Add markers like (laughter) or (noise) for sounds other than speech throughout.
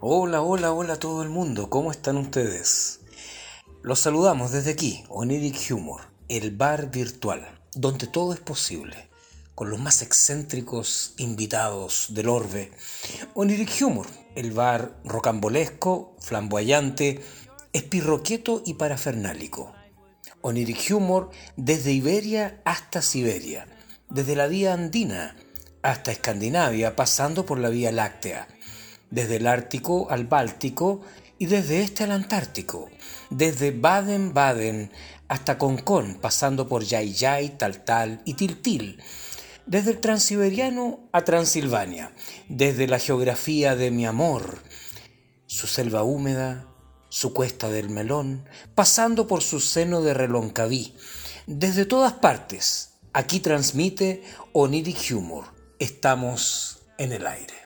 Hola, hola, hola todo el mundo, ¿cómo están ustedes? Los saludamos desde aquí, Oniric Humor, el bar virtual, donde todo es posible, con los más excéntricos invitados del orbe. Oniric Humor, el bar rocambolesco, flamboyante, espirroqueto y parafernálico. Oniric Humor desde Iberia hasta Siberia, desde la vía andina hasta Escandinavia, pasando por la vía láctea desde el Ártico al Báltico y desde este al Antártico, desde Baden-Baden hasta Concón, pasando por Yay-Yay, Tal-Tal y Tiltil, desde el Transiberiano a Transilvania, desde la geografía de mi amor, su selva húmeda, su cuesta del melón, pasando por su seno de reloncaví, desde todas partes, aquí transmite Oniric Humor. Estamos en el aire.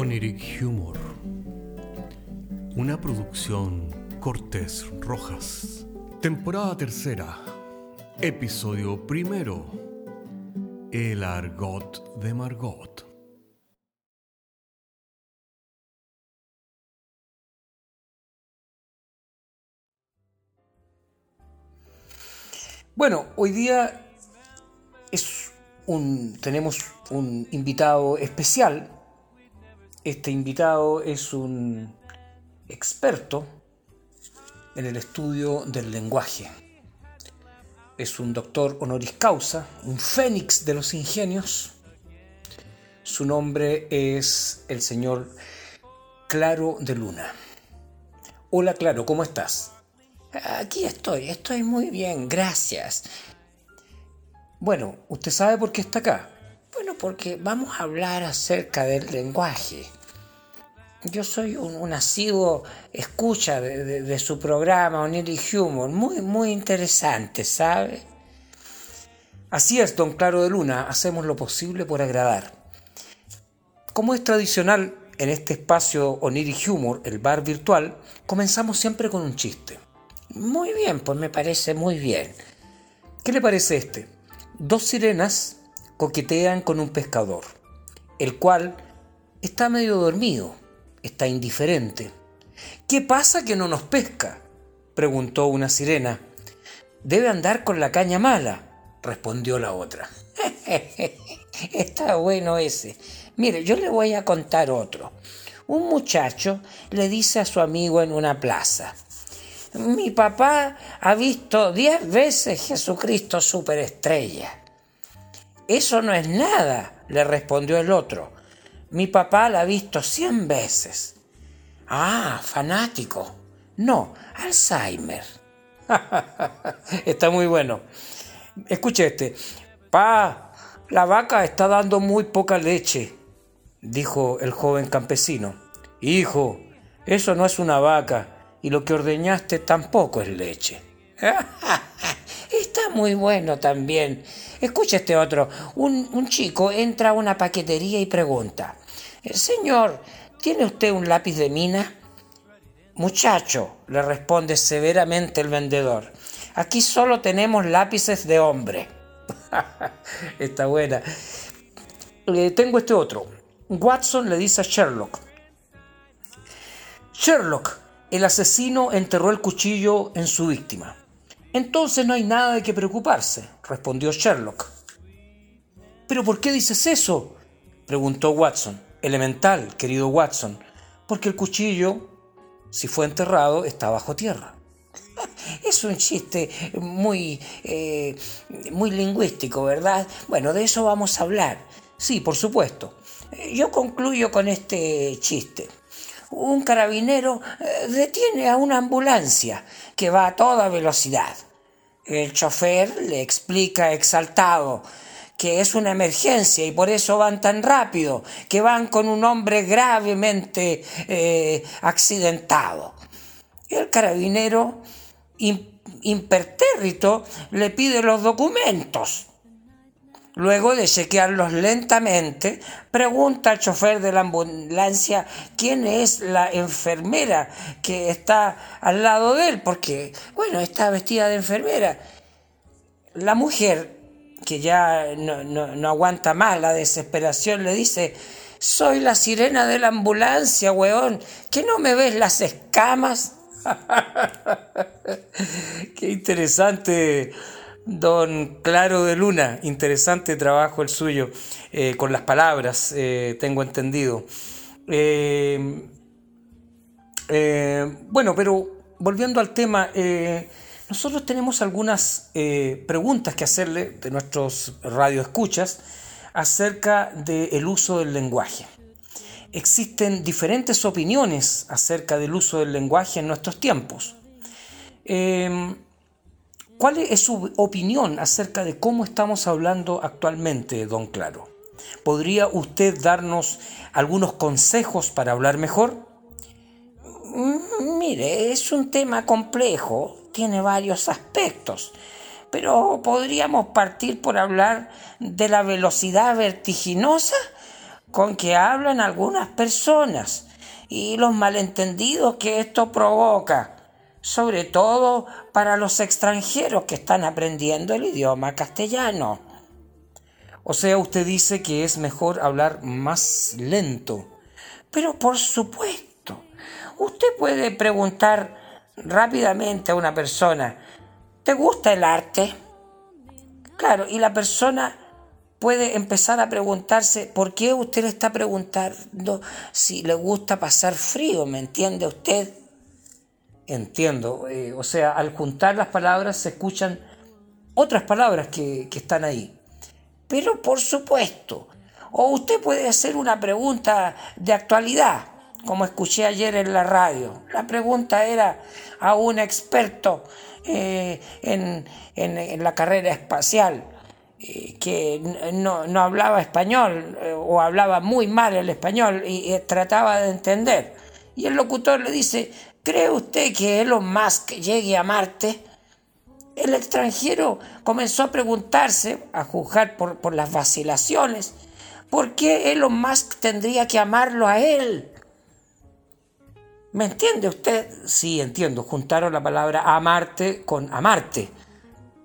Oniric Humor. Una producción Cortés Rojas. Temporada tercera. Episodio primero. El argot de Margot. Bueno, hoy día es un, tenemos un invitado especial. Este invitado es un experto en el estudio del lenguaje. Es un doctor honoris causa, un fénix de los ingenios. Su nombre es el señor Claro de Luna. Hola Claro, ¿cómo estás? Aquí estoy, estoy muy bien, gracias. Bueno, ¿usted sabe por qué está acá? Bueno, porque vamos a hablar acerca del lenguaje. Yo soy un, asiduo escucha de su programa Oniri Humor, muy, muy interesante, ¿sabe? Así es, don Claro de Luna, hacemos lo posible por agradar. Como es tradicional en este espacio Oniri Humor, el bar virtual, comenzamos siempre con un chiste. Muy bien, pues me parece muy bien. ¿Qué le parece este? Dos sirenas coquetean con un pescador, el cual está medio dormido, está indiferente. ¿Qué pasa que no nos pesca? preguntó una sirena. Debe andar con la caña mala, respondió la otra. (laughs) Está bueno ese. Mire, yo le voy a contar otro. Un muchacho le dice a su amigo en una plaza, mi papá ha visto diez veces Jesucristo superestrella. Eso no es nada, le respondió el otro. Mi papá la ha visto cien veces. Ah, fanático. No, Alzheimer. (laughs) Está muy bueno. Escuche este. Pa, la vaca está dando muy poca leche, dijo el joven campesino. Hijo, eso no es una vaca y lo que ordeñaste tampoco es leche. (laughs) Está muy bueno también. Escucha este otro. Un, chico entra a una paquetería y pregunta, Señor, ¿tiene usted un lápiz de mina? Muchacho, le responde severamente el vendedor, aquí solo tenemos lápices de hombre. (laughs) Está buena. Eh, tengo este otro. Watson le dice a Sherlock. Sherlock, el asesino enterró el cuchillo en su víctima. Entonces no hay nada de qué preocuparse, respondió Sherlock. ¿Pero por qué dices eso? preguntó Watson. Elemental, querido Watson, porque el cuchillo, si fue enterrado, está bajo tierra. (laughs) Es un chiste muy, eh, muy lingüístico, ¿verdad? Bueno, de eso vamos a hablar. Sí, por supuesto. Yo concluyo con este chiste. Un carabinero eh, detiene a una ambulancia que va a toda velocidad. El chofer le explica exaltado que es una emergencia y por eso van tan rápido, que van con un hombre gravemente eh, accidentado. El carabinero, im- impertérrito, le pide los documentos. Luego de chequearlos lentamente, pregunta al chofer de la ambulancia quién es la enfermera que está al lado de él, porque, bueno, está vestida de enfermera. la mujer, que ya no, aguanta más la desesperación, le dice, soy la sirena de la ambulancia, weón, que no me ves las escamas. (laughs) Qué interesante, don Claro de Luna, interesante trabajo el suyo, eh, con las palabras, eh, tengo entendido. Eh, bueno, pero volviendo al tema, nosotros tenemos algunas preguntas que hacerle de nuestros radioescuchas acerca del uso del lenguaje. Existen diferentes opiniones acerca del uso del lenguaje en nuestros tiempos. Em, ¿Cuál es su opinión acerca de cómo estamos hablando actualmente, don Claro? ¿Podría usted darnos algunos consejos para hablar mejor? Mm, mire, es un tema complejo tiene varios aspectos, pero podríamos partir por hablar de la velocidad vertiginosa con que hablan algunas personas y los malentendidos que esto provoca, sobre todo para los extranjeros que están aprendiendo el idioma castellano. O sea, usted dice que es mejor hablar más lento. Pero por supuesto, usted puede preguntar rápidamente a una persona, ¿te gusta el arte? Claro, y la persona puede empezar a preguntarse, ¿por qué usted le está preguntando si le gusta pasar frío? ¿Me entiende usted? Entiendo, eh, o sea, al juntar las palabras se escuchan otras palabras que, que están ahí. Pero por supuesto, o usted puede hacer una pregunta de actualidad como escuché ayer en la radio. La pregunta era a un experto eh, en, la carrera espacial eh, que no, hablaba español o hablaba muy mal el español y, trataba de entender. Y el locutor le dice, ¿cree usted que Elon Musk llegue a Marte? El extranjero comenzó a preguntarse, a juzgar por, las vacilaciones, ¿por qué Elon Musk tendría que amarlo a él? ¿Me entiende usted? Sí, entiendo. Juntaron la palabra amarte con amarte.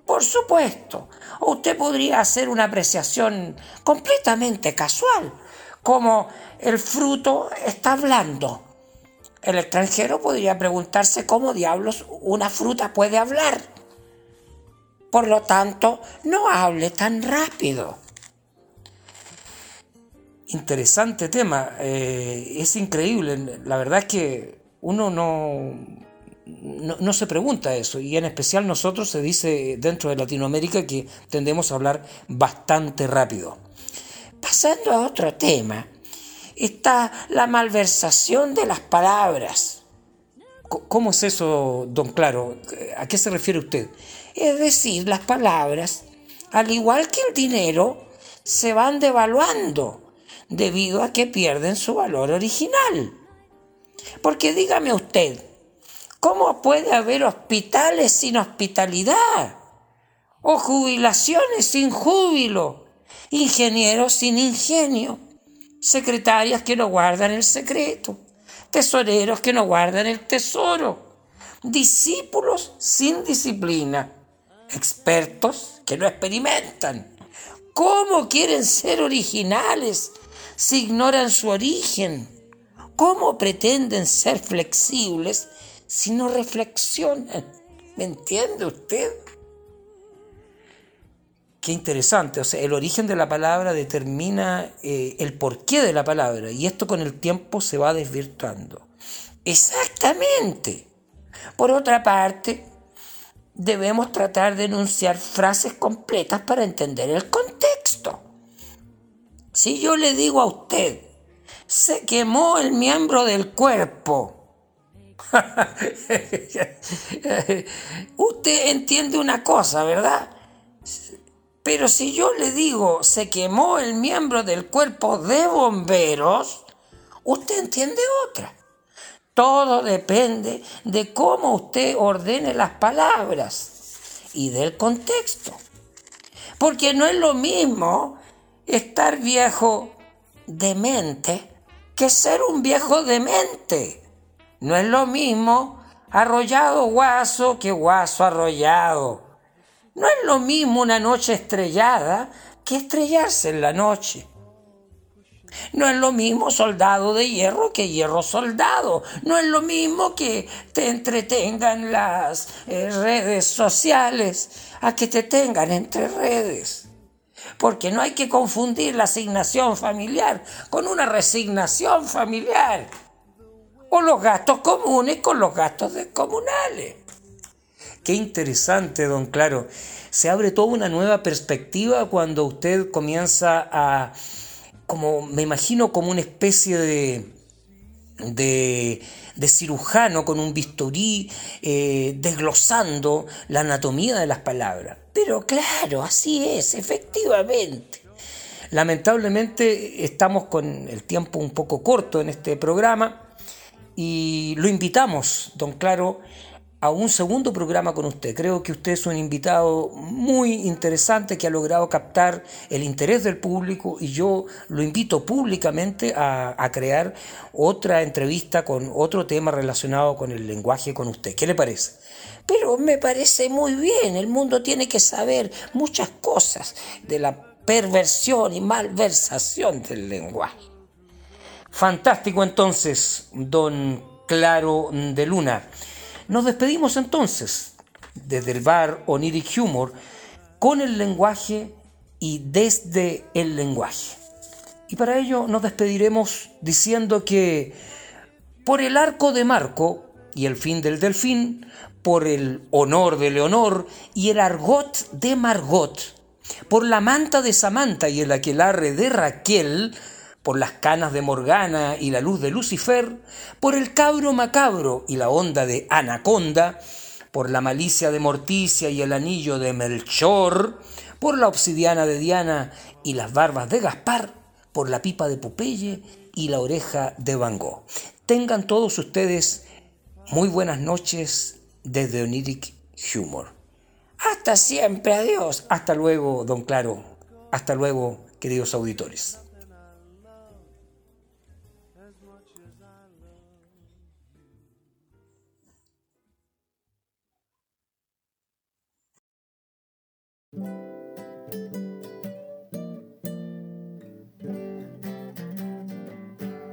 Por supuesto. O usted podría hacer una apreciación completamente casual, como el fruto está hablando. El extranjero podría preguntarse cómo diablos una fruta puede hablar. Por lo tanto, no hable tan rápido. Interesante tema, eh, es increíble, la verdad es que uno no, no, se pregunta eso, y en especial nosotros se dice dentro de Latinoamérica que tendemos a hablar bastante rápido. Pasando a otro tema, está la malversación de las palabras. ¿Cómo es eso, don Claro? ¿A qué se refiere usted? Es decir, las palabras, al igual que el dinero, se van devaluando debido a que pierden su valor original. Porque dígame usted, ¿cómo puede haber hospitales sin hospitalidad? ¿O jubilaciones sin júbilo? ¿Ingenieros sin ingenio? ¿Secretarias que no guardan el secreto? ¿Tesoreros que no guardan el tesoro? ¿Discípulos sin disciplina? ¿Expertos que no experimentan? ¿Cómo quieren ser originales si ignoran su origen? ¿Cómo pretenden ser flexibles si no reflexionan? ¿Me entiende usted? Qué interesante, o sea, el origen de la palabra determina eh, el porqué de la palabra y esto con el tiempo se va desvirtuando. Exactamente. Por otra parte, debemos tratar de enunciar frases completas para entender el contexto. Si yo le digo a usted, se quemó el miembro del cuerpo. (laughs) usted entiende una cosa, ¿verdad? Pero si yo le digo, se quemó el miembro del cuerpo de bomberos, usted entiende otra. Todo depende de cómo usted ordene las palabras y del contexto. Porque no es lo mismo estar viejo demente que ser un viejo demente. No es lo mismo arrollado guaso que guaso arrollado. No es lo mismo una noche estrellada que estrellarse en la noche. No es lo mismo soldado de hierro que hierro soldado. No es lo mismo que te entretengan las eh, redes sociales a que te tengan entre redes. Porque no hay que confundir la asignación familiar con una resignación familiar. O los gastos comunes con los gastos descomunales. Qué interesante, don Claro. Se abre toda una nueva perspectiva cuando usted comienza a, como me imagino, como una especie de, de, cirujano con un bisturí eh, desglosando la anatomía de las palabras. Pero claro, así es, efectivamente. Lamentablemente estamos con el tiempo un poco corto en este programa y lo invitamos, don Claro, a un segundo programa con usted. Creo que usted es un invitado muy interesante que ha logrado captar el interés del público y yo lo invito públicamente a, a, crear otra entrevista con otro tema relacionado con el lenguaje con usted. ¿Qué le parece? Pero me parece muy bien. El mundo tiene que saber muchas cosas de la perversión y malversación del lenguaje. Fantástico entonces, don Claro de Luna. Nos despedimos entonces desde el bar Oniric Humor con el lenguaje y desde el lenguaje. Y para ello nos despediremos diciendo que por el arco de Marco y el fin del delfín, por el honor de Leonor y el argot de Margot, por la manta de Samantha y el aquelarre de Raquel, por las canas de Morgana y la luz de Lucifer, por el cabro macabro y la onda de Anaconda, por la malicia de Morticia y el anillo de Melchor, por la obsidiana de Diana y las barbas de Gaspar, por la pipa de Popeye y la oreja de Van Gogh. Tengan todos ustedes muy buenas noches desde Oniric Humor. Hasta siempre, adiós. Hasta luego, don Claro. Hasta luego, queridos auditores.